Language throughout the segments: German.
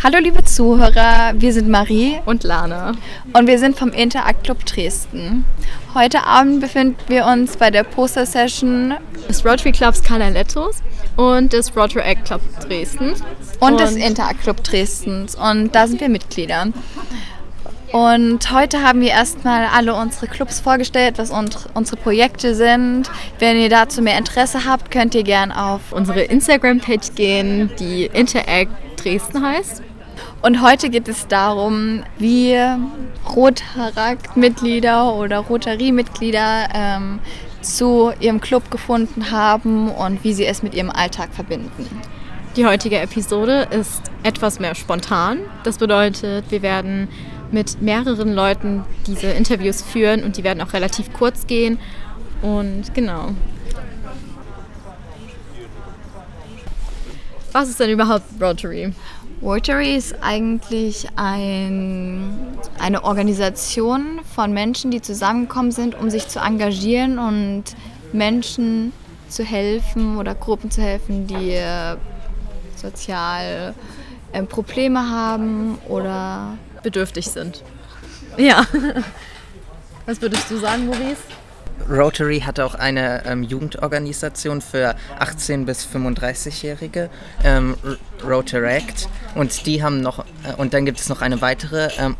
Hallo liebe Zuhörer, wir sind Marie und Lana und wir sind vom Interact Club Dresden. Heute Abend befinden wir uns bei der Poster-Session des Rotary Clubs Canalettos und des Rotary Club Dresden und, und des Interact Club Dresdens und da sind wir Mitglieder. Und heute haben wir erstmal alle unsere Clubs vorgestellt, was unsere Projekte sind. Wenn ihr dazu mehr Interesse habt, könnt ihr gern auf unsere Instagram-Page gehen, die Interact Dresden heißt. Und heute geht es darum, wie Rotarakt-Mitglieder oder Rotary-Mitglieder ähm, zu ihrem Club gefunden haben und wie sie es mit ihrem Alltag verbinden. Die heutige Episode ist etwas mehr spontan. Das bedeutet, wir werden mit mehreren Leuten diese Interviews führen und die werden auch relativ kurz gehen. Und genau. Was ist denn überhaupt Rotary? Rotary ist eigentlich ein, eine Organisation von Menschen, die zusammengekommen sind, um sich zu engagieren und Menschen zu helfen oder Gruppen zu helfen, die äh, sozial äh, Probleme haben oder bedürftig sind. Ja. Was würdest du sagen, Maurice? Rotary hat auch eine ähm, Jugendorganisation für 18- bis 35-Jährige, ähm, Rotaract. Und die haben noch, äh, und dann gibt es noch eine weitere ähm,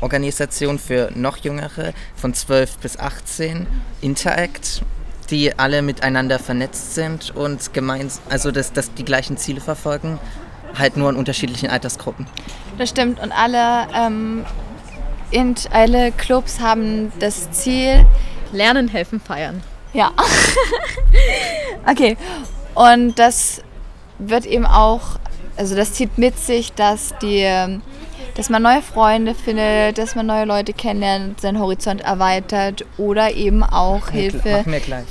Organisation für noch Jüngere, von 12 bis 18, Interact, die alle miteinander vernetzt sind und gemeinsam, also dass, dass die gleichen Ziele verfolgen, halt nur in unterschiedlichen Altersgruppen. Das stimmt und alle, ähm, alle Clubs haben das Ziel, Lernen, helfen, feiern. Ja. okay. Und das wird eben auch, also das zieht mit sich, dass die, dass man neue Freunde findet, dass man neue Leute kennenlernt, seinen Horizont erweitert oder eben auch Hilfe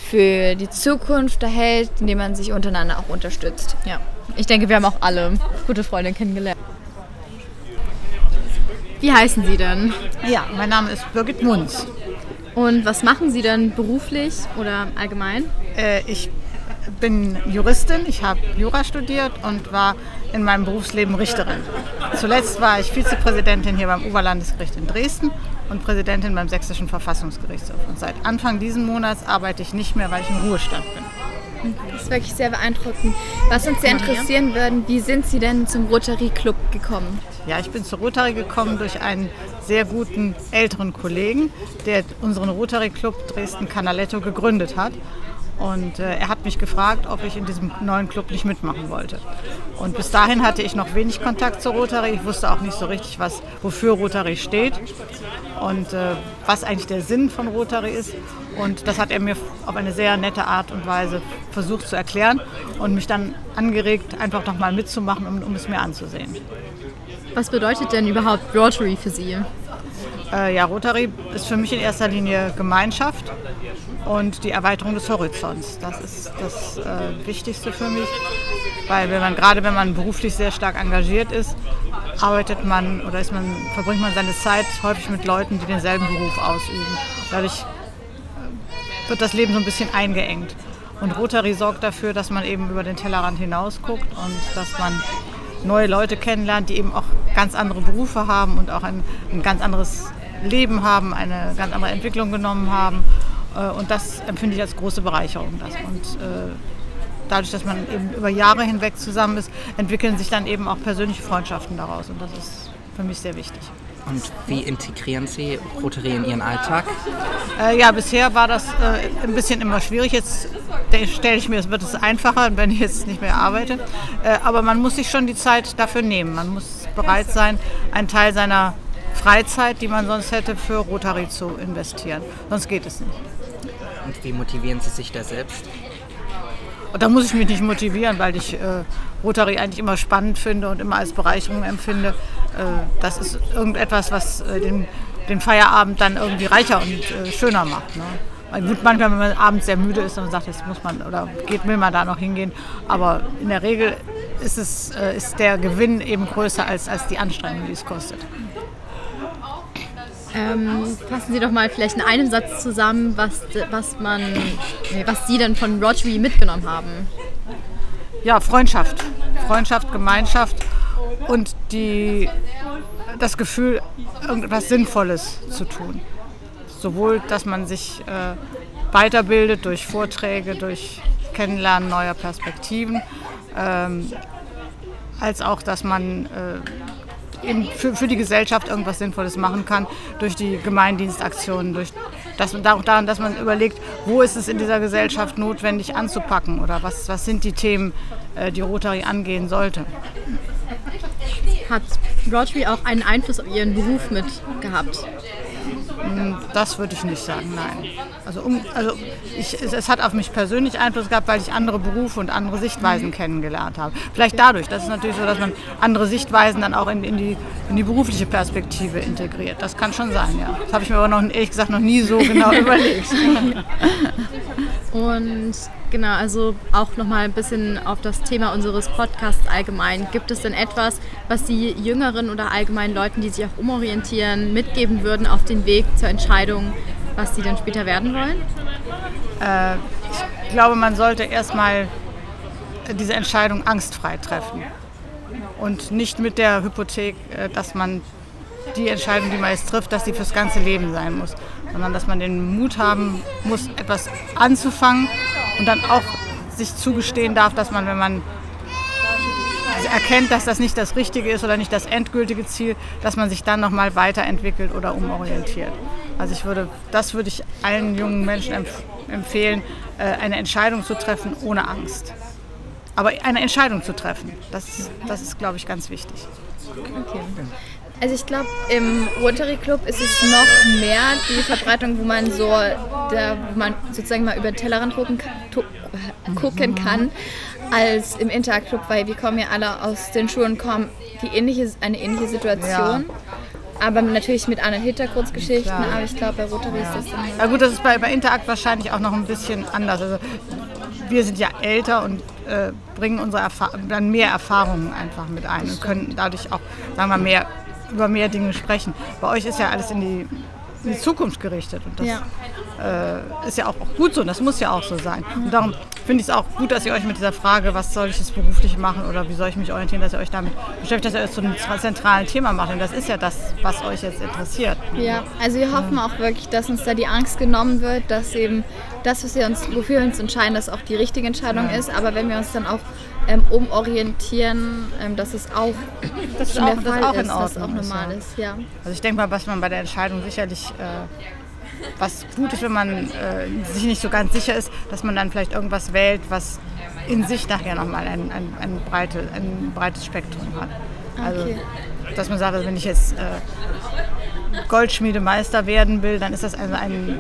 für die Zukunft erhält, indem man sich untereinander auch unterstützt. Ja. Ich denke, wir haben auch alle gute Freunde kennengelernt. Wie heißen Sie denn? Ja, mein Name ist Birgit Munz. Und was machen Sie denn beruflich oder allgemein? Äh, ich bin Juristin, ich habe Jura studiert und war in meinem Berufsleben Richterin. Zuletzt war ich Vizepräsidentin hier beim Oberlandesgericht in Dresden und Präsidentin beim Sächsischen Verfassungsgerichtshof. Und seit Anfang dieses Monats arbeite ich nicht mehr, weil ich im Ruhestand bin. Das ist wirklich sehr beeindruckend. Was uns sehr interessieren würde, wie sind Sie denn zum Rotary Club gekommen? Ja, ich bin zu Rotary gekommen durch einen sehr guten älteren Kollegen, der unseren Rotary Club Dresden Canaletto gegründet hat. Und äh, er hat mich gefragt, ob ich in diesem neuen Club nicht mitmachen wollte. Und bis dahin hatte ich noch wenig Kontakt zu Rotary. Ich wusste auch nicht so richtig, was, wofür Rotary steht und äh, was eigentlich der Sinn von Rotary ist. Und das hat er mir auf eine sehr nette Art und Weise versucht zu erklären und mich dann angeregt, einfach noch mal mitzumachen, um, um es mir anzusehen. Was bedeutet denn überhaupt Rotary für Sie? Äh, ja, Rotary ist für mich in erster Linie Gemeinschaft und die Erweiterung des Horizonts. Das ist das äh, Wichtigste für mich, weil wenn man gerade wenn man beruflich sehr stark engagiert ist, arbeitet man oder man, verbringt man seine Zeit häufig mit Leuten, die denselben Beruf ausüben. Dadurch äh, wird das Leben so ein bisschen eingeengt. Und Rotary sorgt dafür, dass man eben über den Tellerrand hinaus guckt und dass man neue Leute kennenlernt, die eben auch ganz andere Berufe haben und auch ein, ein ganz anderes Leben haben, eine ganz andere Entwicklung genommen haben. Äh, und das empfinde ich als große Bereicherung. Und äh, dadurch, dass man eben über Jahre hinweg zusammen ist, entwickeln sich dann eben auch persönliche Freundschaften daraus. Und das ist für mich sehr wichtig. Und wie integrieren Sie Rotary in Ihren Alltag? Äh, ja, bisher war das äh, ein bisschen immer schwierig. Jetzt stelle ich mir, es wird es einfacher, wenn ich jetzt nicht mehr arbeite. Äh, aber man muss sich schon die Zeit dafür nehmen. Man muss bereit sein, einen Teil seiner Freizeit, die man sonst hätte, für Rotary zu investieren. Sonst geht es nicht. Und wie motivieren Sie sich da selbst? Da muss ich mich nicht motivieren, weil ich äh, Rotary eigentlich immer spannend finde und immer als Bereicherung empfinde. Äh, das ist irgendetwas, was äh, den, den, Feierabend dann irgendwie reicher und äh, schöner macht. Ne? Gut, manchmal, wenn man abends sehr müde ist und sagt, jetzt muss man oder geht, will man da noch hingehen. Aber in der Regel ist, es, äh, ist der Gewinn eben größer als, als die Anstrengung, die es kostet. Ähm, fassen Sie doch mal vielleicht in einem Satz zusammen, was, was, man, was Sie denn von Rotary mitgenommen haben. Ja, Freundschaft. Freundschaft, Gemeinschaft und die, das Gefühl, irgendetwas Sinnvolles zu tun. Sowohl, dass man sich äh, weiterbildet durch Vorträge, durch Kennenlernen neuer Perspektiven, ähm, als auch, dass man äh, eben für, für die Gesellschaft irgendwas Sinnvolles machen kann durch die Gemeindienstaktionen, durch das, daran, dass man überlegt, wo ist es in dieser Gesellschaft notwendig anzupacken oder was, was sind die Themen, äh, die Rotary angehen sollte. Hat Rotary auch einen Einfluss auf Ihren Beruf mit gehabt? Hm, das würde ich nicht sagen, nein. Also, um, also ich, es, es, hat auf mich persönlich Einfluss gehabt, weil ich andere Berufe und andere Sichtweisen kennengelernt habe. Vielleicht dadurch. Das ist natürlich so, dass man andere Sichtweisen dann auch in, in, die, in die berufliche Perspektive integriert. Das kann schon sein, ja. Das habe ich mir aber noch, ehrlich gesagt noch nie so genau überlegt. Und genau, also auch nochmal ein bisschen auf das Thema unseres Podcasts allgemein. Gibt es denn etwas, was Sie jüngeren oder allgemein Leuten, die sich auch umorientieren, mitgeben würden auf den Weg zur Entscheidung, was sie denn später werden wollen? Äh, ich glaube, man sollte erstmal diese Entscheidung angstfrei treffen und nicht mit der Hypothek, äh, dass man die Entscheidung, die man jetzt trifft, dass sie fürs ganze Leben sein muss sondern dass man den Mut haben muss, etwas anzufangen und dann auch sich zugestehen darf, dass man, wenn man erkennt, dass das nicht das Richtige ist oder nicht das endgültige Ziel, dass man sich dann nochmal weiterentwickelt oder umorientiert. Also ich würde, das würde ich allen jungen Menschen empf empfehlen, äh, eine Entscheidung zu treffen ohne Angst. Aber eine Entscheidung zu treffen, das, das ist, glaube ich, ganz wichtig. Okay. Also ich glaube, im Rotary Club ist es noch mehr die Verbreitung, wo man so, da, wo man sozusagen mal über den Tellerrand gucken, gucken kann, als im Interclub, weil wir kommen ja alle aus den Schulen, kommen die ähnliche, eine ähnliche Situation. Ja. Aber natürlich mit anderen Hintergrundgeschichten, aber ich glaube, bei Rotary ist das dann. Ja gut, das ist bei, bei Interact wahrscheinlich auch noch ein bisschen anders. Also wir sind ja älter und äh, bringen unsere Erfa dann mehr Erfahrungen einfach mit ein und können dadurch auch, sagen wir, mehr über mehr Dinge sprechen. Bei euch ist ja alles in die, in die Zukunft gerichtet und das ja. Äh, ist ja auch, auch, gut so und das muss ja auch so sein. Und darum finde ich es auch gut, dass ihr euch mit dieser Frage, was soll ich jetzt beruflich machen oder wie soll ich mich orientieren, dass ihr euch damit beschäftigt, dass ihr es zu einem zentralen Thema macht. Und das ist ja das, was euch jetzt interessiert. Ja, also wir hoffen auch wirklich, dass uns da die Angst genommen wird, dass eben das, was wir uns, wofür wir uns entscheiden, dass auch die richtige Entscheidung ja. ist. Aber wenn wir uns dann auch ähm, umorientieren, ähm, dass es auch das ist auch, der Fall auch ist, dass auch normal ist. Ja. Also ich denke mal, was man bei der Entscheidung sicherlich äh, was gut ist, wenn man äh, sich nicht so ganz sicher ist, dass man dann vielleicht irgendwas wählt, was in sich nachher nochmal ein, ein, ein, breite, ein breites Spektrum hat. Also, okay. dass man sagt, also wenn ich jetzt äh, Goldschmiedemeister werden will, dann ist das also ein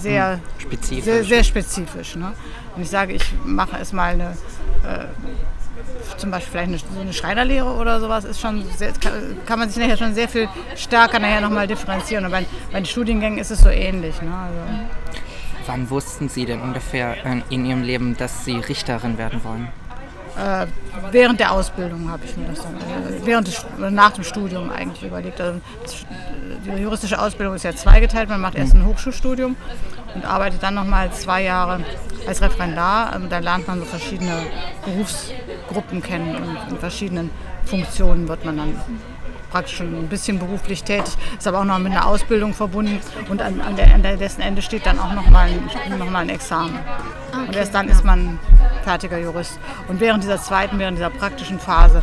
sehr hm, spezifisch. Sehr, sehr spezifisch ne? Und ich sage, ich mache es mal eine äh, zum Beispiel vielleicht eine, so eine Schreinerlehre oder sowas, ist schon sehr, kann, kann, man sich nachher schon sehr viel stärker nachher nochmal differenzieren. Und bei, bei, den Studiengängen ist es so ähnlich. Ne? Also. Wann wussten Sie denn ungefähr in Ihrem Leben, dass Sie Richterin werden wollen? Äh, während der Ausbildung habe ich mir das dann, äh, während des, nach dem Studium eigentlich überlegt. Also das, die juristische Ausbildung ist ja zweigeteilt. Man macht erst ein Hochschulstudium und arbeitet dann nochmal zwei Jahre als Referendar. Ähm, da lernt man so verschiedene Berufsgruppen kennen und in verschiedenen Funktionen wird man dann praktisch schon ein bisschen beruflich tätig, ist aber auch noch mit einer Ausbildung verbunden und an, an, der, an dessen Ende steht dann auch nochmal ein, noch ein Examen. Okay, und erst dann ja. ist man fertiger Jurist. Und während dieser zweiten, während dieser praktischen Phase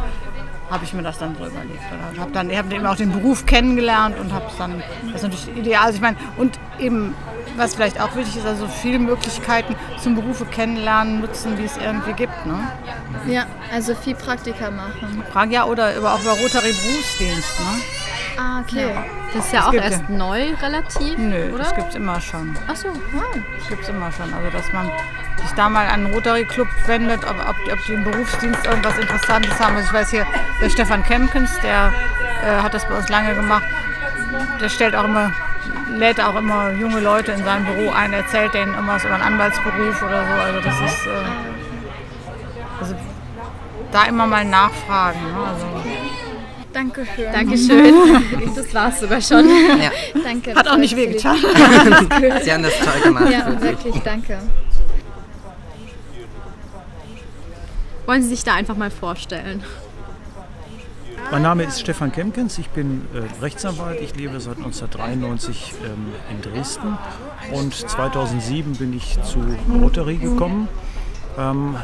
habe ich mir das dann so überlegt. Ich habe dann hab eben auch den Beruf kennengelernt und habe dann, das ist natürlich ideal. Also ich meine, und eben was vielleicht auch wichtig ist, also viele Möglichkeiten zum Berufe kennenlernen, nutzen, wie es irgendwie gibt. Ne? Ja, also viel Praktika machen. Ja, oder über, auch über Rotary Berufsdienst. Ne? Ah, okay. Ja. Das ist ja das auch erst ja. neu relativ, Nö, oder? das gibt es immer schon. Ach so, wow. Das gibt es immer schon. Also, dass man sich da mal an einen Rotary Club wendet, ob, ob, ob die im Berufsdienst irgendwas Interessantes haben. Also ich weiß hier, der Stefan Kempkens, der äh, hat das bei uns lange gemacht. Der stellt auch immer lädt auch immer junge Leute in sein Büro ein, erzählt denen immer was über einen Anwaltsberuf oder so. Also das ist äh, also da immer mal nachfragen. Ne? Also, Dankeschön. Dankeschön. Das war es sogar schon. Ja. Danke. Hat auch nicht wehgetan. Sie haben das toll gemacht. Ja, wirklich, danke. Wollen Sie sich da einfach mal vorstellen? Mein Name ist Stefan Kemkens, ich bin äh, Rechtsanwalt, ich lebe seit 1993 ähm, in Dresden und 2007 bin ich zu Rotary gekommen. Ähm,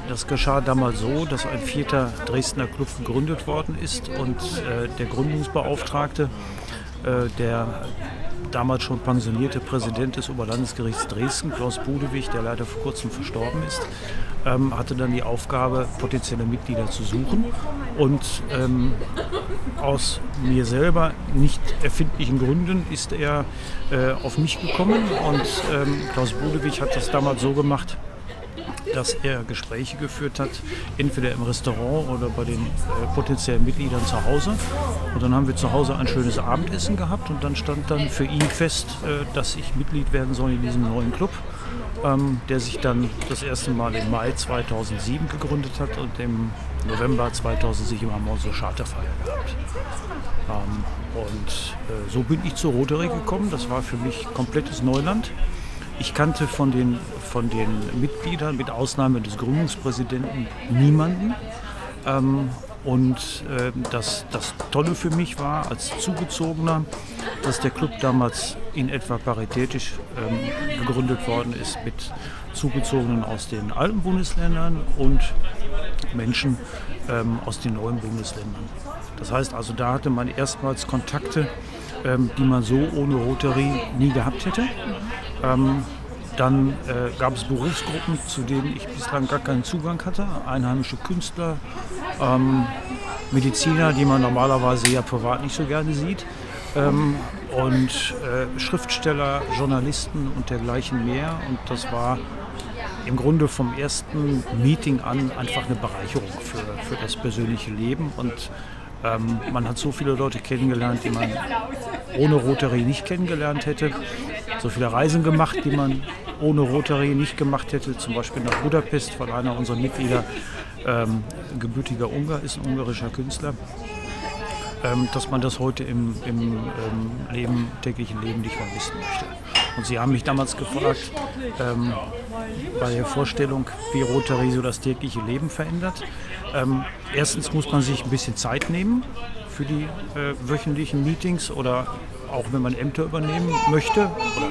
das geschah damals so, dass ein vierter Dresdner Club gegründet worden ist und äh, der Gründungsbeauftragte, äh, der damals schon pensionierte Präsident des Oberlandesgerichts Dresden, Klaus Budewig, der leider vor kurzem verstorben ist, ähm, hatte dann die Aufgabe, potenzielle Mitglieder zu suchen. Und ähm, aus mir selber nicht erfindlichen Gründen ist er äh, auf mich gekommen. Und ähm, Klaus Budewig hat das damals so gemacht, dass er Gespräche geführt hat, entweder im Restaurant oder bei den äh, potenziellen Mitgliedern zu Hause. Und dann haben wir zu Hause ein schönes Abendessen gehabt und dann stand dann für ihn fest, äh, dass ich Mitglied werden soll in diesem neuen Club, ähm, der sich dann das erste Mal im Mai 2007 gegründet hat und im November 2007 haben wir unsere Charterfeier gehabt. Ähm, und äh, so bin ich zur Rotary gekommen. Das war für mich komplettes Neuland. Ich kannte von den, von den Mitgliedern, mit Ausnahme des Gründungspräsidenten, niemanden. Ähm, und äh, das, das Tolle für mich war als Zugezogener, dass der Club damals in etwa paritätisch ähm, gegründet worden ist mit Zugezogenen aus den alten Bundesländern und Menschen ähm, aus den neuen Bundesländern. Das heißt also, da hatte man erstmals Kontakte, ähm, die man so ohne Rotary nie gehabt hätte. Ähm, dann äh, gab es Berufsgruppen, zu denen ich bislang gar keinen Zugang hatte. Einheimische Künstler, ähm, Mediziner, die man normalerweise ja privat nicht so gerne sieht. Ähm, und äh, Schriftsteller, Journalisten und dergleichen mehr. Und das war im Grunde vom ersten Meeting an einfach eine Bereicherung für, für das persönliche Leben. Und ähm, man hat so viele Leute kennengelernt, die man ohne Rotary nicht kennengelernt hätte. So viele Reisen gemacht, die man ohne Rotary nicht gemacht hätte. Zum Beispiel nach Budapest, weil einer unserer Mitglieder ähm, gebürtiger Ungar ist, ein ungarischer Künstler. Ähm, dass man das heute im, im ähm, Leben, täglichen Leben nicht mehr wissen möchte. Und Sie haben mich damals gefragt, ähm, bei der Vorstellung, wie Rotary so das tägliche Leben verändert. Ähm, erstens muss man sich ein bisschen Zeit nehmen für die äh, wöchentlichen Meetings oder auch wenn man Ämter übernehmen möchte oder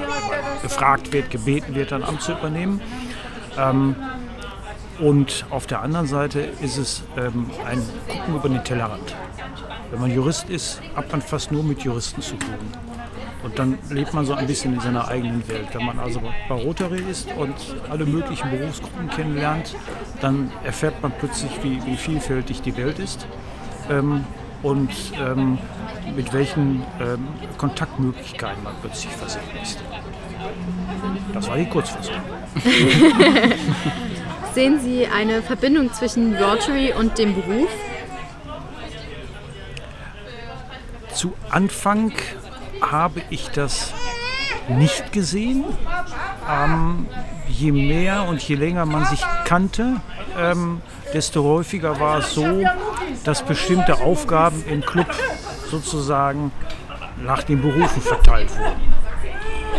gefragt wird, gebeten wird, ein Amt zu übernehmen. Ähm, und auf der anderen Seite ist es ähm, ein Gucken über den Tellerrand. Wenn man Jurist ist, hat man fast nur mit Juristen zu tun. Und dann lebt man so ein bisschen in seiner eigenen Welt. Wenn man also bei Rotary ist und alle möglichen Berufsgruppen kennenlernt, dann erfährt man plötzlich, wie, wie vielfältig die Welt ist ähm, und ähm, mit welchen ähm, Kontaktmöglichkeiten man plötzlich versehen ist. Das war die Kurzfassung. Sehen Sie eine Verbindung zwischen Rotary und dem Beruf? Zu Anfang habe ich das nicht gesehen. Ähm, je mehr und je länger man sich kannte, ähm, desto häufiger war es so, dass bestimmte Aufgaben im Club sozusagen nach den Berufen verteilt wurden.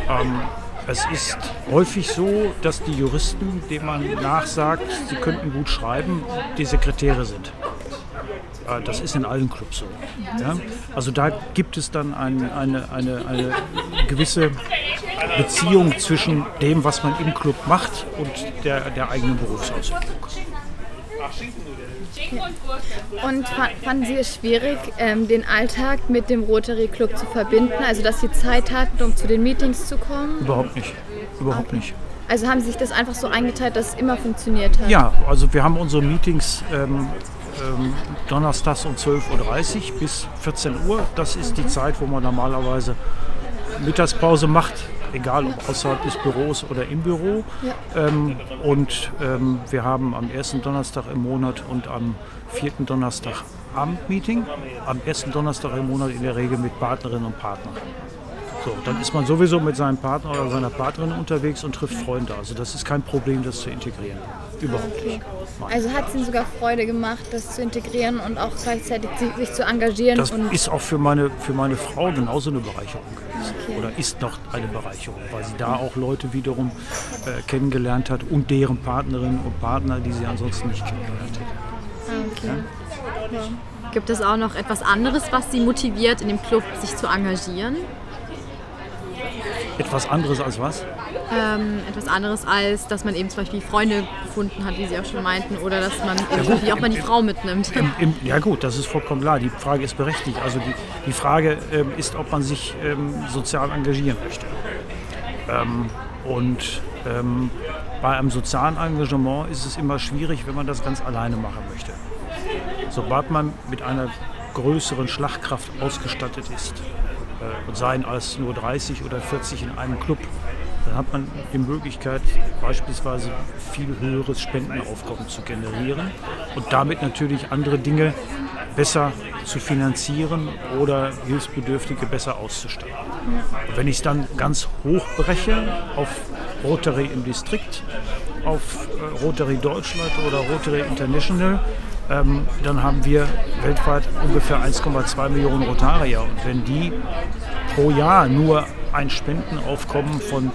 Ähm, es ist häufig so, dass die Juristen, denen man nachsagt, sie könnten gut schreiben, die Sekretäre sind. Äh, das ist in allen Clubs so. Ja? Also da gibt es dann ein, eine, eine, eine gewisse Beziehung zwischen dem, was man im Club macht und der, der eigenen Berufsausübung. Und fanden Sie es schwierig, ähm, den Alltag mit dem Rotary Club zu verbinden? Also, dass Sie Zeit hatten, um zu den Meetings zu kommen? Überhaupt nicht. Überhaupt okay. nicht. Also haben Sie sich das einfach so eingeteilt, dass es immer funktioniert hat? Ja, also wir haben unsere Meetings ähm, ähm, donnerstags um 12.30 Uhr bis 14 Uhr. Das ist die Zeit, wo man normalerweise Mittagspause macht egal ob außerhalb des Büros oder im Büro. Ja. Ähm, und ähm, wir haben am ersten Donnerstag im Monat und am vierten Donnerstag Abendmeeting. Am ersten Donnerstag im Monat in der Regel mit Partnerinnen und Partnern. So, dann ist man sowieso mit seinem Partner oder seiner Partnerin unterwegs und trifft Freunde. Also das ist kein Problem, das zu integrieren. Überhaupt nicht. Nein. Also hat es Ihnen sogar Freude gemacht, das zu integrieren und auch gleichzeitig sich zu engagieren? Das ist auch für meine, für meine Frau genauso eine Bereicherung okay. oder ist noch eine Bereicherung, weil sie da auch Leute wiederum äh, kennengelernt hat und deren Partnerinnen und Partner, die sie ansonsten nicht kennengelernt hätte. Ah, okay. Ja? Ja. Gibt es auch noch etwas anderes, was Sie motiviert, in dem Club sich zu engagieren? Etwas anderes als was? Ähm, etwas anderes als, dass man eben zum Beispiel Freunde gefunden hat, wie Sie auch schon meinten, oder dass man irgendwie auch mal die Frau mitnimmt. Im, im, ja gut, das ist vollkommen klar. Die Frage ist berechtigt. Also die, die Frage ähm, ist, ob man sich ähm, sozial engagieren möchte. Ähm, und ähm, bei einem sozialen Engagement ist es immer schwierig, wenn man das ganz alleine machen möchte. Sobald man mit einer größeren Schlagkraft ausgestattet ist, und seien als nur 30 oder 40 in einem Club, dann hat man die Möglichkeit, beispielsweise viel höheres Spendenaufkommen zu generieren und damit natürlich andere Dinge besser zu finanzieren oder Hilfsbedürftige besser auszustatten. Wenn ich es dann ganz hoch breche auf Rotary im Distrikt, auf äh, Rotary Deutschland oder Rotary International, ähm, dann haben wir weltweit ungefähr 1,2 Millionen Rotarier. Und wenn die pro Jahr nur ein Spendenaufkommen von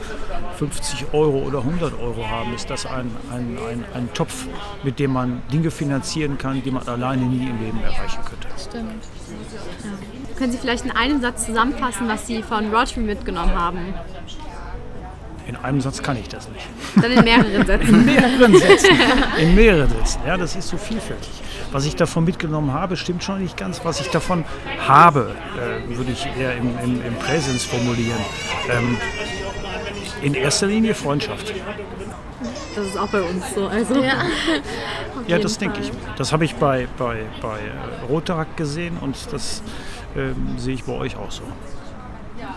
50 Euro oder 100 Euro haben, ist das ein, ein, ein, ein Topf, mit dem man Dinge finanzieren kann, die man alleine nie im Leben erreichen könnte. Stimmt. Ja. Können Sie vielleicht in einem Satz zusammenfassen, was Sie von Rotary mitgenommen haben? In einem Satz kann ich das nicht. Dann in mehreren Sätzen. In mehreren Sätzen. In mehreren Sätzen. Ja, das ist so vielfältig. Was ich davon mitgenommen habe, stimmt schon nicht ganz. Was ich davon habe, äh, würde ich eher im, im, im Präsens formulieren. Ähm, in erster Linie Freundschaft. Das ist auch bei uns so. Also, ja, ja das denke ich. Das habe ich bei, bei, bei Rotaract gesehen und das ähm, sehe ich bei euch auch so. Ja.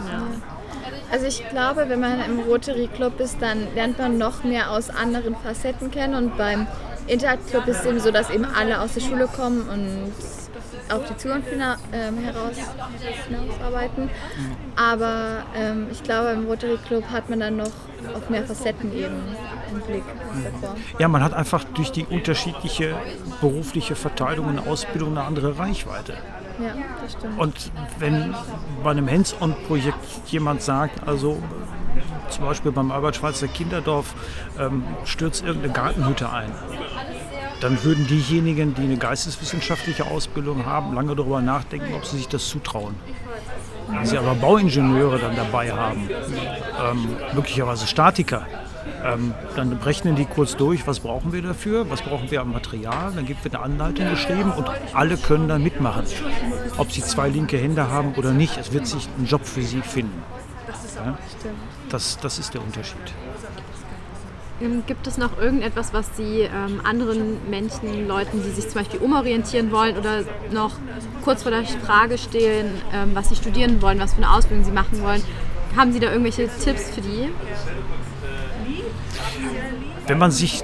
Also ich glaube, wenn man im Rotary Club ist, dann lernt man noch mehr aus anderen Facetten kennen und beim Interact Club ist es eben so, dass eben alle aus der Schule kommen und auf die Zukunft hinaus, ähm, heraus, hinausarbeiten. Aber ähm, ich glaube, im Rotary Club hat man dann noch auf mehr Facetten eben im Blick davor. Ja, man hat einfach durch die unterschiedliche berufliche Verteilung und Ausbildung eine andere Reichweite. Ja, das stimmt. Und wenn bei einem Hands-on-Projekt jemand sagt, also zum Beispiel beim Albert-Schweitzer Kinderdorf ähm, stürzt irgendeine Gartenhütte ein, dann würden diejenigen, die eine geisteswissenschaftliche Ausbildung haben, lange darüber nachdenken, ob sie sich das zutrauen. Wenn sie aber Bauingenieure dann dabei haben, ähm, möglicherweise Statiker, ähm, dann rechnen die kurz durch, was brauchen wir dafür, was brauchen wir an Material, dann gibt es eine Anleitung geschrieben und alle können dann mitmachen. Ob sie zwei linke Hände haben oder nicht, es wird sich ein Job für sie finden. Ja? Das, das ist der Unterschied. Ähm, gibt es noch irgendetwas, was Sie ähm, anderen Menschen, Leuten, die sich zum Beispiel umorientieren wollen oder noch kurz vor der Frage stehen, ähm, was sie studieren wollen, was für eine Ausbildung sie machen wollen, haben Sie da irgendwelche Tipps für die? Wenn man sich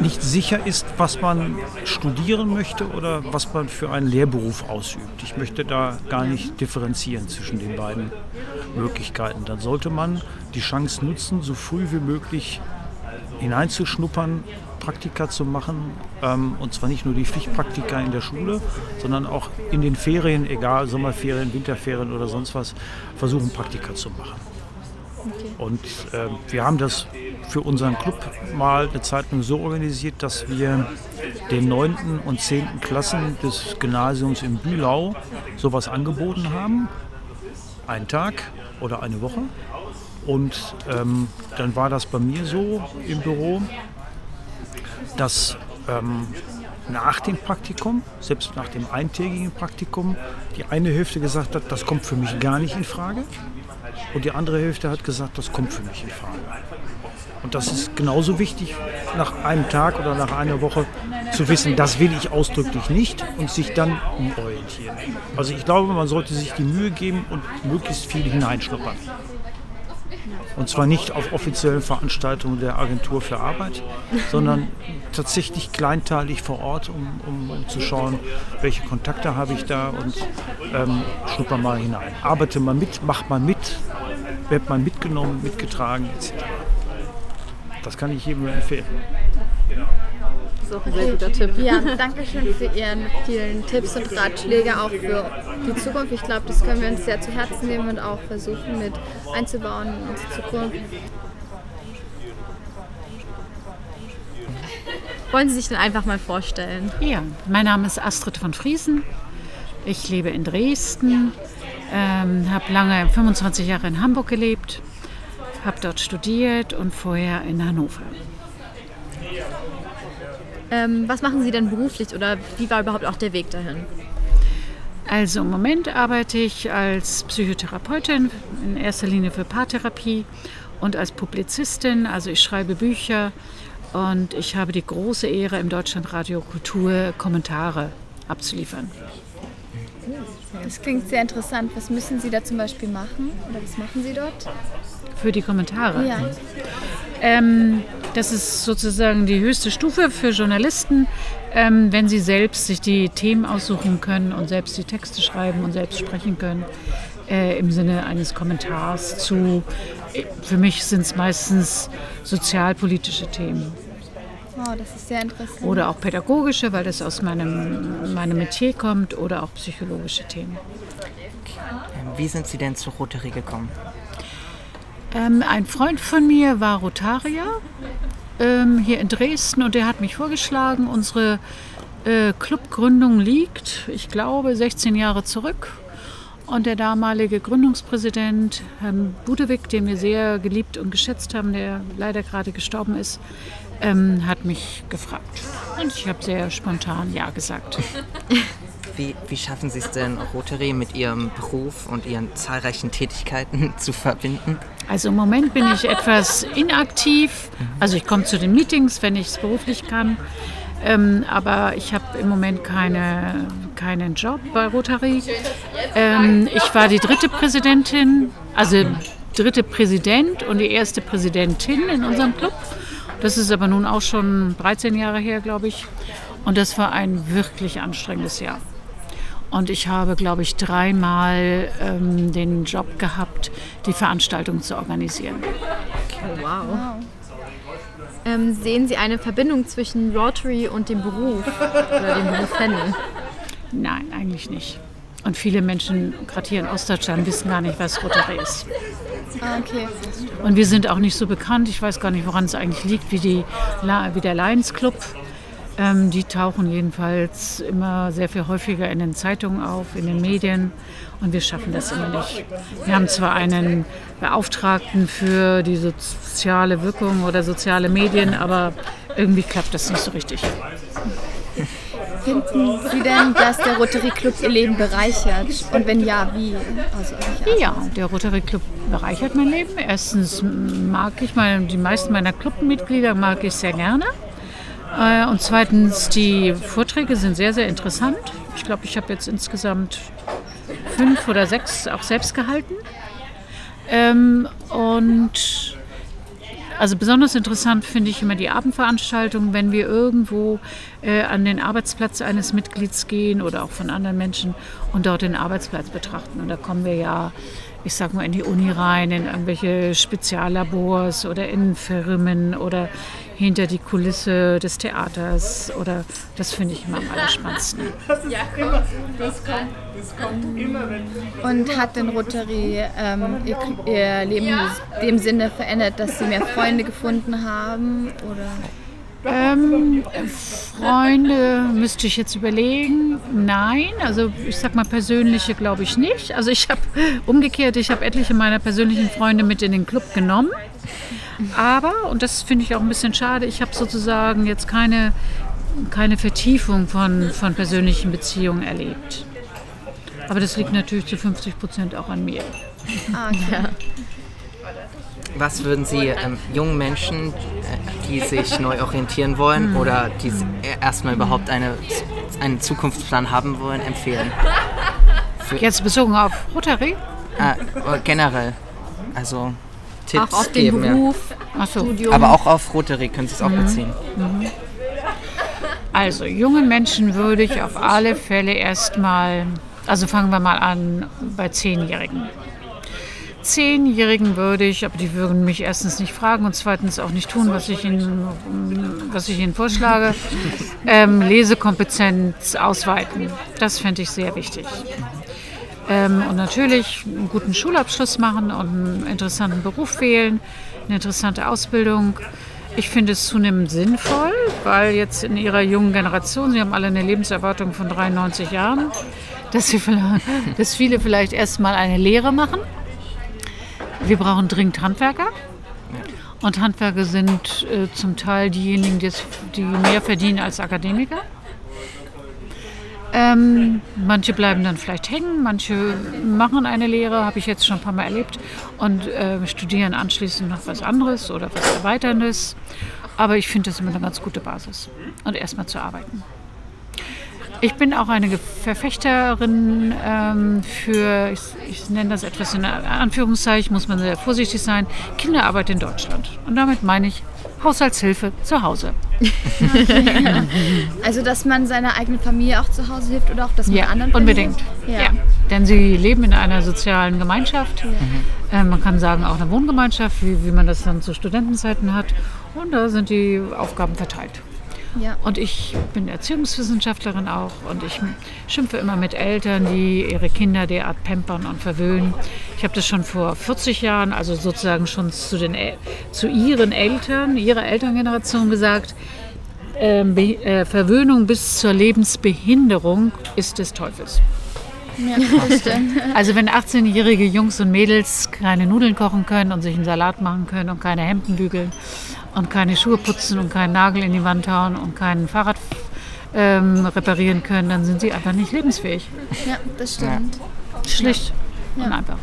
nicht sicher ist, was man studieren möchte oder was man für einen Lehrberuf ausübt. Ich möchte da gar nicht differenzieren zwischen den beiden Möglichkeiten. Dann sollte man die Chance nutzen, so früh wie möglich hineinzuschnuppern, Praktika zu machen. Ähm, und zwar nicht nur die Pflichtpraktika in der Schule, sondern auch in den Ferien, egal Sommerferien, Winterferien oder sonst was, versuchen Praktika zu machen. Okay. Und äh, wir haben das für unseren Club mal eine Zeit lang so organisiert, dass wir den 9. und 10. Klassen des Gymnasiums in Bühlau sowas angeboten haben. Einen Tag oder eine Woche. Und ähm, dann war das bei mir so im Büro, dass ähm, nach dem Praktikum, selbst nach dem eintägigen Praktikum, die eine Hälfte gesagt hat, das kommt für mich gar nicht in Frage. Und die andere Hälfte hat gesagt, das kommt für mich in Frage. Und das ist genauso wichtig, nach einem Tag oder nach einer Woche zu wissen, das will ich ausdrücklich nicht und sich dann umorientieren. Also ich glaube, man sollte sich die Mühe geben und möglichst viel hineinschnuppern. Und zwar nicht auf offiziellen Veranstaltungen der Agentur für Arbeit, sondern tatsächlich kleinteilig vor Ort, um, um, um zu schauen, welche Kontakte habe ich da und ähm, schnupper mal hinein. Arbeite mal mit, mach mal mit, wird mal mitgenommen, mitgetragen etc. Das kann ich jedem empfehlen. Ist auch ein sehr guter Tipp. Ja, danke schön für Ihren vielen Tipps und Ratschläge auch für die Zukunft. Ich glaube, das können wir uns sehr zu Herzen nehmen und auch versuchen mit einzubauen in unsere Zukunft. Wollen Sie sich denn einfach mal vorstellen? Ja, mein Name ist Astrid von Friesen. Ich lebe in Dresden, ähm, habe lange, 25 Jahre in Hamburg gelebt, habe dort studiert und vorher in Hannover. Ähm, was machen Sie denn beruflich oder wie war überhaupt auch der Weg dahin? Also im Moment arbeite ich als Psychotherapeutin, in erster Linie für Paartherapie und als Publizistin. Also ich schreibe Bücher und ich habe die große Ehre, im Deutschlandradio Kultur Kommentare abzuliefern. Das klingt sehr interessant. Was müssen Sie da zum Beispiel machen? Oder was machen Sie dort? Für die Kommentare. Ja. Ähm, das ist sozusagen die höchste Stufe für Journalisten, ähm, wenn sie selbst sich die Themen aussuchen können und selbst die Texte schreiben und selbst sprechen können. Äh, Im Sinne eines Kommentars zu, für mich sind es meistens sozialpolitische Themen. Wow, das ist sehr interessant. Oder auch pädagogische, weil das aus meinem, meinem Metier kommt, oder auch psychologische Themen. Ähm, Wie sind Sie denn zur Rotary gekommen? Ähm, ein Freund von mir war Rotarier ähm, hier in Dresden und der hat mich vorgeschlagen, unsere äh, Clubgründung liegt, ich glaube, 16 Jahre zurück. Und der damalige Gründungspräsident, Herr Budewig, den wir sehr geliebt und geschätzt haben, der leider gerade gestorben ist, ähm, hat mich gefragt. Und ich habe sehr spontan Ja gesagt. Wie, wie schaffen Sie es denn, Rotary mit Ihrem Beruf und Ihren zahlreichen Tätigkeiten zu verbinden? Also im Moment bin ich etwas inaktiv. Also ich komme zu den Meetings, wenn ich es beruflich kann. Ähm, aber ich habe im Moment keine, keinen Job bei Rotary. Ähm, ich war die dritte Präsidentin, also dritte Präsident und die erste Präsidentin in unserem Club. Das ist aber nun auch schon 13 Jahre her, glaube ich. Und das war ein wirklich anstrengendes Jahr. Und ich habe, glaube ich, dreimal ähm, den Job gehabt, die Veranstaltung zu organisieren. Oh, wow. Ähm, sehen Sie eine Verbindung zwischen Rotary und dem Beruf oder dem Beruf Fanny? Nein, eigentlich nicht. Und viele Menschen, gerade hier in Ostdeutschland, wissen gar nicht, was Rotary ist. Ah, okay. Und wir sind auch nicht so bekannt. Ich weiß gar nicht, woran es eigentlich liegt, wie, die, wie der Lions Club. Ähm, die tauchen jedenfalls immer sehr viel häufiger in den Zeitungen auf, in den Medien. Und wir schaffen das immer nicht. Wir haben zwar einen Beauftragten für die soziale Wirkung oder soziale Medien, aber irgendwie klappt das nicht so richtig. Finden Sie denn, dass der Rotary Club Ihr Leben bereichert? Und wenn ja, wie? Also? Ja, der Rotary Club bereichert mein Leben. Erstens mag ich meine, die meisten meiner Clubmitglieder mag ich sehr gerne. Äh, Und zweitens, die Vorträge sind sehr, sehr interessant. Ich glaube, ich habe jetzt insgesamt fünf oder sechs auch selbst gehalten. Ähm, und also besonders interessant finde ich immer die Abendveranstaltungen, wenn wir irgendwo äh, an den Arbeitsplatz eines Mitglieds gehen oder auch von anderen Menschen und dort den Arbeitsplatz betrachten. Und da kommen wir ja, ich sag mal, in die Uni rein, in irgendwelche Speziallabors oder in Firmen oder hinter die Kulisse des Theaters oder das finde ich immer am allerspannendsten. Und hat denn Rotary ähm, ihr, ihr Leben in dem Sinne verändert, dass Sie mehr Freunde gefunden haben? Oder? Ähm, Freunde müsste ich jetzt überlegen. Nein, also ich sag mal persönliche glaube ich nicht. Also ich habe umgekehrt, ich habe etliche meiner persönlichen Freunde mit in den Club genommen. Aber, und das finde ich auch ein bisschen schade, ich habe sozusagen jetzt keine, keine Vertiefung von, von persönlichen Beziehungen erlebt. Aber das liegt natürlich zu 50 Prozent auch an mir. Ah, okay. Was würden Sie ähm, jungen Menschen, äh, die sich neu orientieren wollen oder die äh, erstmal überhaupt eine, einen Zukunftsplan haben wollen, empfehlen? Jetzt bezogen auf Rotary? Äh, generell. Also Tipps Auch auf den geben. Beruf, Achso. Studium. Ja. Aber auch auf Rotary können Sie es auch Mhm. beziehen. Also jungen Menschen würde ich auf alle Fälle erstmal, also fangen wir mal an bei Zehnjährigen. Zehnjährigen würde ich, aber die würden mich erstens nicht fragen und zweitens auch nicht tun, was ich ihnen, was ich ihnen vorschlage, ähm, Lesekompetenz ausweiten. Das fände ich sehr wichtig. Ähm, und natürlich einen guten Schulabschluss machen und einen interessanten Beruf wählen, eine interessante Ausbildung. Ich finde es zunehmend sinnvoll, weil jetzt in ihrer jungen Generation, sie haben alle eine Lebenserwartung von 93 Jahren, dass, sie, vielleicht- dass viele vielleicht erstmal eine Lehre machen. Wir brauchen dringend Handwerker. Und Handwerker sind äh, zum Teil diejenigen, die, es- die mehr verdienen als Akademiker. Ähm, manche bleiben dann vielleicht hängen, manche machen eine Lehre, habe ich jetzt schon ein paar Mal erlebt, und äh, studieren anschließend noch was anderes oder was Erweiterndes. Aber ich finde das immer eine ganz gute Basis. Und erstmal zu arbeiten. Ich bin auch eine Verfechterin ähm, für, ich, ich nenne das etwas in Anführungszeichen, muss man sehr vorsichtig sein, Kinderarbeit in Deutschland. Und damit meine ich Haushaltshilfe zu Hause. Also, dass man seiner eigenen Familie auch zu Hause hilft oder auch, dass man Ja, anderen unbedingt. Ja. Denn sie leben in einer sozialen Gemeinschaft. Äh, man kann sagen auch eine Wohngemeinschaft, wie, wie man das dann zu Studentenzeiten hat. Und da sind die Aufgaben verteilt. Ja. Und ich bin Erziehungswissenschaftlerin auch und ich schimpfe immer mit Eltern, die ihre Kinder derart pampern und verwöhnen. Ich habe das schon vor 40 Jahren, also sozusagen schon zu, den, zu ihren Eltern, ihrer Elterngeneration gesagt, Be äh, Verwöhnung bis zur Lebensbehinderung ist des Teufels. Ja. Also wenn 18-jährige Jungs und Mädels keine Nudeln kochen können und sich einen Salat machen können und keine Hemden bügeln und keine Schuhe putzen und keinen Nagel in die Wand hauen und kein Fahrrad ähm, reparieren können, dann sind sie einfach nicht lebensfähig. Ja, das stimmt. Schlicht und einfach.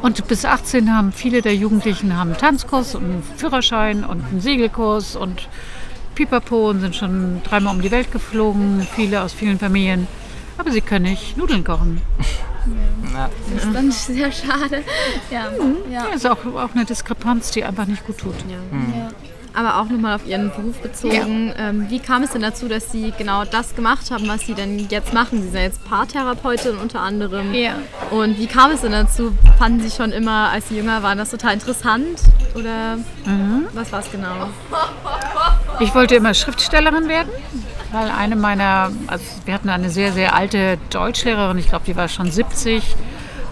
Und bis 18 haben viele der Jugendlichen haben einen Tanzkurs und einen Führerschein und einen Segelkurs und Pipapo und sind schon dreimal um die Welt geflogen, viele aus vielen Familien. Aber sie können nicht Nudeln kochen. Das ist dann sehr schade. Ja, ja. Ja, ist auch, auch eine Diskrepanz, die einfach nicht gut tut. Aber auch nochmal auf Ihren Beruf bezogen. Ähm, wie kam es denn dazu, dass Sie genau das gemacht haben, was Sie denn jetzt machen? Sie sind ja jetzt Paartherapeutin unter anderem. Ja. Und wie kam es denn dazu? Fanden Sie schon immer, als Sie jünger waren, das total interessant? Oder was war es genau? Ich wollte immer Schriftstellerin werden, weil eine meiner, also wir hatten eine sehr, sehr alte Deutschlehrerin, ich glaube, die war schon 70.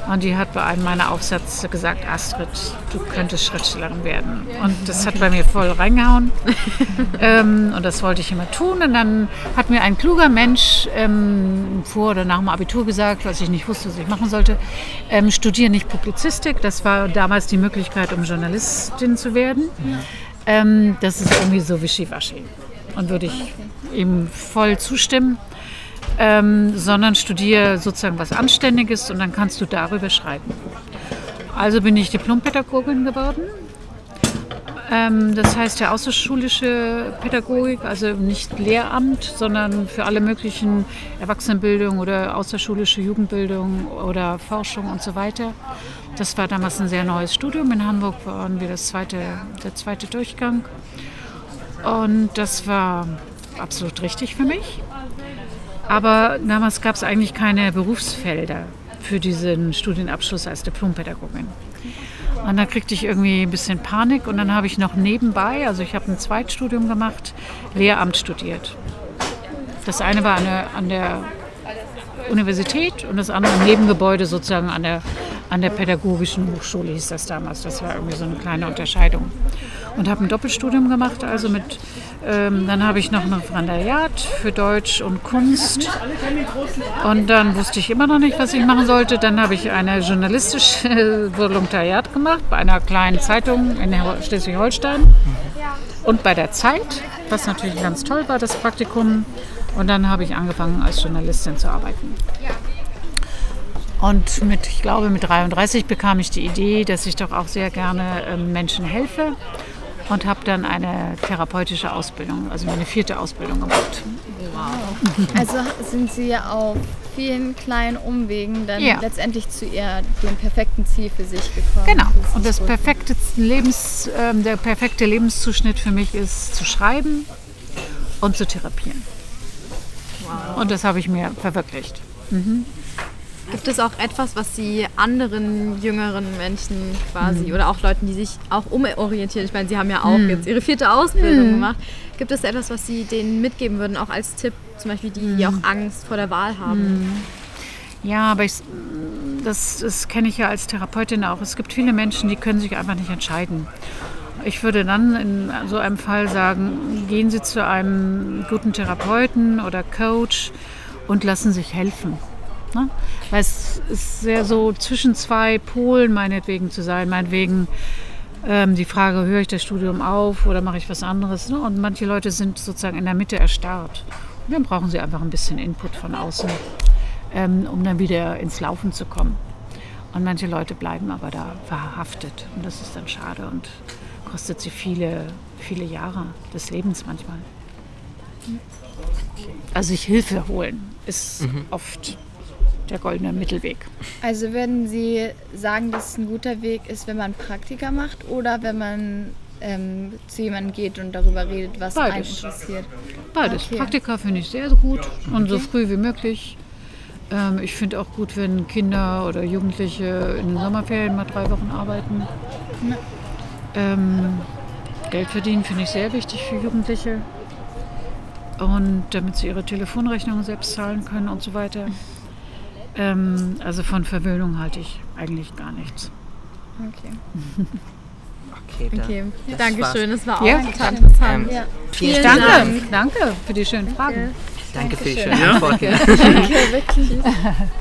Und die hat bei einem meiner Aufsätze gesagt, Astrid, du könntest Schriftstellerin werden. Und das hat bei mir voll reingehauen. ähm, und das wollte ich immer tun. Und dann hat mir ein kluger Mensch ähm, vor oder nach dem Abitur gesagt, was ich nicht wusste, was ich machen sollte, ähm, studiere nicht Publizistik. Das war damals die Möglichkeit, um Journalistin zu werden. Ähm, das ist irgendwie so wischiwaschi. Und würde ich ihm voll zustimmen. Ähm, sondern studiere sozusagen was Anständiges und dann kannst du darüber schreiben. Also bin ich Diplompädagogin geworden. Ähm, das heißt ja außerschulische Pädagogik, also nicht Lehramt, sondern für alle möglichen Erwachsenenbildung oder außerschulische Jugendbildung oder Forschung und so weiter. Das war damals ein sehr neues Studium. In Hamburg waren wir das zweite, der zweite Durchgang. Und das war absolut richtig für mich. Aber damals gab es eigentlich keine Berufsfelder für diesen Studienabschluss als Diplompädagogin. Und da kriegte ich irgendwie ein bisschen Panik und dann habe ich noch nebenbei, also ich habe ein Zweitstudium gemacht, Lehramt studiert. Das eine war der, an der Universität und das andere im Nebengebäude sozusagen an der, an der Pädagogischen Hochschule hieß das damals. Das war irgendwie so eine kleine Unterscheidung. Und habe ein Doppelstudium gemacht, also mit, ähm, dann habe ich noch ein Referendariat für Deutsch und Kunst. Und dann wusste ich immer noch nicht, was ich machen sollte. Dann habe ich eine journalistische Volontariat gemacht bei einer kleinen Zeitung in Schleswig-Holstein und bei der Zeit, was natürlich ganz toll war, das Praktikum. Und dann habe ich angefangen, als Journalistin zu arbeiten. Und mit, ich glaube, mit 33 bekam ich die Idee, dass ich doch auch sehr gerne ähm, Menschen helfe und habe dann eine therapeutische Ausbildung, also meine vierte Ausbildung gemacht. Also sind Sie ja auf vielen kleinen Umwegen dann Ja. letztendlich zu ihr, dem perfekten Ziel für sich gekommen. Genau. Und das perfekte Lebens, ähm, der perfekte Lebenszuschnitt für mich ist zu schreiben und zu therapieren. Und das habe ich mir verwirklicht. Gibt es auch etwas, was Sie anderen jüngeren Menschen quasi oder auch Leuten, die sich auch umorientieren? Ich meine, Sie haben ja auch jetzt Ihre vierte Ausbildung gemacht. Gibt es etwas, was Sie denen mitgeben würden, auch als Tipp, zum Beispiel die, die auch Angst vor der Wahl haben? Ja, aber ich, das, das kenne ich ja als Therapeutin auch. Es gibt viele Menschen, die können sich einfach nicht entscheiden. Ich würde dann in so einem Fall sagen, gehen Sie zu einem guten Therapeuten oder Coach und lassen sich helfen. Ne? Weil es ist sehr so zwischen zwei Polen meinetwegen zu sein. Meinetwegen ähm, die Frage, höre ich das Studium auf oder mache ich was anderes? Ne? Und manche Leute sind sozusagen in der Mitte erstarrt. Und dann brauchen sie einfach ein bisschen Input von außen, ähm, um dann wieder ins Laufen zu kommen. Und manche Leute bleiben aber da verhaftet. Und das ist dann schade und kostet sie viele, viele Jahre des Lebens manchmal. Also sich Hilfe holen ist oft der goldene Mittelweg. Also würden Sie sagen, dass es ein guter Weg ist, wenn man Praktika macht oder wenn man ähm, zu jemandem geht und darüber redet, was einen Beides. interessiert? Beides. Okay. Praktika finde ich sehr gut und so früh wie möglich. Ähm, ich finde auch gut, wenn Kinder oder Jugendliche in den Sommerferien mal drei Wochen arbeiten. Ähm, Geld verdienen finde ich sehr wichtig für Jugendliche. Und damit sie ihre Telefonrechnungen selbst zahlen können und so weiter. Ähm, also von Verwöhnung halte ich eigentlich gar nichts. Okay. Okay, dann. Okay, Das Dankeschön. Das war auch Ja. interessant. Ähm, Ja. Vielen Danke, Dank. danke für die schönen Fragen. Danke für die schönen Antworten. Okay, wirklich.